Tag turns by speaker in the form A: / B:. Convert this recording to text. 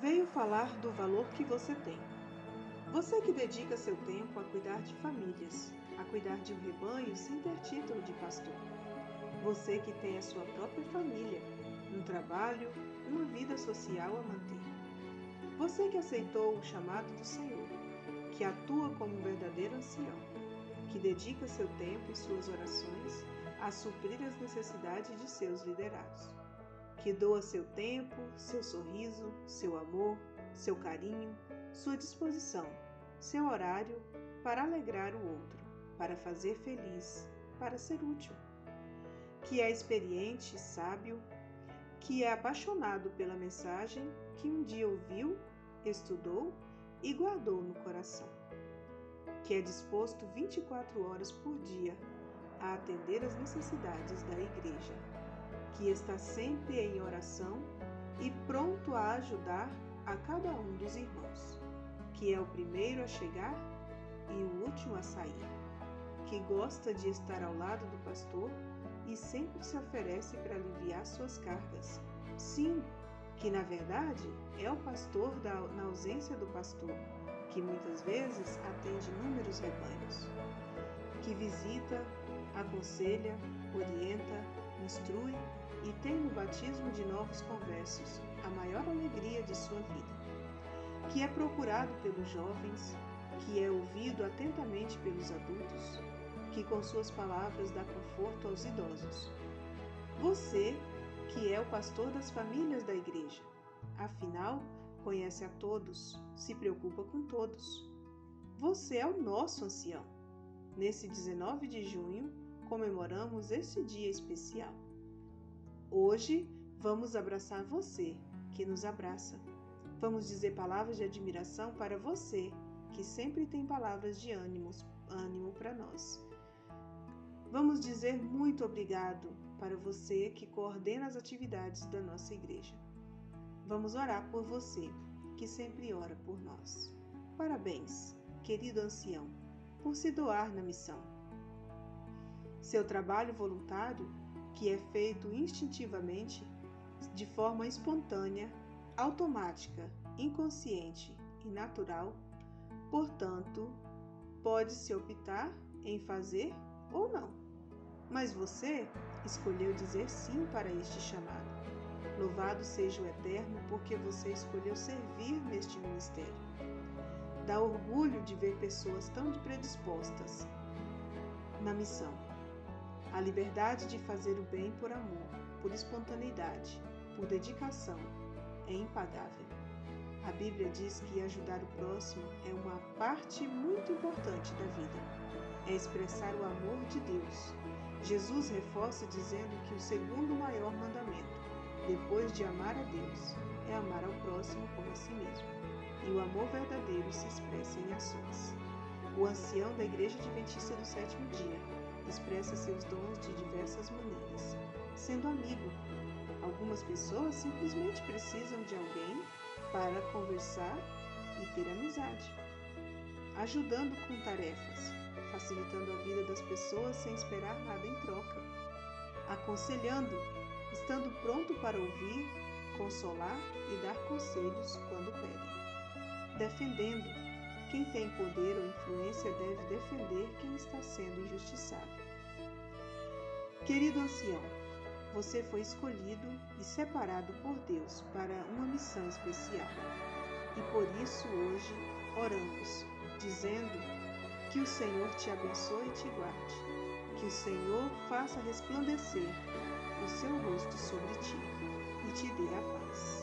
A: veio falar do valor que você tem. Você que dedica seu tempo a cuidar de famílias, a cuidar de um rebanho sem ter título de pastor. Você que tem a sua própria família, um trabalho, uma vida social a manter. Você que aceitou o chamado do Senhor, que atua como um verdadeiro ancião, que dedica seu tempo e suas orações a suprir as necessidades de seus liderados, que doa seu tempo, seu sorriso, seu amor, seu carinho, sua disposição, seu horário para alegrar o outro, para fazer feliz, para ser útil. Que é experiente, sábio, que é apaixonado pela mensagem que um dia ouviu, estudou e guardou no coração. Que é disposto 24 horas por dia a atender as necessidades da igreja. Que está sempre em oração e pronto a ajudar a cada um dos irmãos, que é o primeiro a chegar e o último a sair, que gosta de estar ao lado do pastor e sempre se oferece para aliviar suas cargas. Sim, que na verdade é o pastor da, na ausência do pastor, que muitas vezes atende inúmeros rebanhos, que visita, aconselha, orienta, instrui e tem no batismo de novos conversos a maior alegria de sua vida, que é procurado pelos jovens, que é ouvido atentamente pelos adultos, que com suas palavras dá conforto aos idosos. Você, que é o pastor das famílias da igreja, afinal, conhece a todos, se preocupa com todos. Você é o nosso ancião. Nesse 19 de junho, comemoramos este dia especial. Hoje, vamos abraçar você, que nos abraça. Vamos dizer palavras de admiração para você, que sempre tem palavras de ânimo, para nós. Vamos dizer muito obrigado para você que coordena as atividades da nossa igreja. Vamos orar por você, que sempre ora por nós. Parabéns, querido ancião, por se doar na missão. Seu trabalho voluntário, que é feito instintivamente, de forma espontânea, automática, inconsciente e natural, portanto, pode-se optar em fazer ou não. Mas você escolheu dizer sim para este chamado. Louvado seja o Eterno, porque você escolheu servir neste ministério. Dá orgulho de ver pessoas tão predispostas na missão. A liberdade de fazer o bem por amor, por espontaneidade, por dedicação, é impagável. A Bíblia diz que ajudar o próximo é uma parte muito importante da vida. É expressar o amor de Deus. Jesus reforça dizendo que o segundo maior mandamento, depois de amar a Deus, é amar ao próximo como a si mesmo. E o amor verdadeiro se expressa em ações. O ancião da Igreja Adventista do Sétimo Dia expressa seus dons de diversas maneiras, sendo amigo. Algumas pessoas simplesmente precisam de alguém para conversar e ter amizade, ajudando com tarefas, facilitando a vida das pessoas sem esperar nada em troca, aconselhando, estando pronto para ouvir, consolar e dar conselhos quando pedem, defendendo. Quem tem poder ou influência deve defender quem está sendo injustiçado. Querido ancião, você foi escolhido e separado por Deus para uma missão especial. E por isso hoje oramos, dizendo que o Senhor te abençoe e te guarde, que o Senhor faça resplandecer o seu rosto sobre ti e te dê a paz.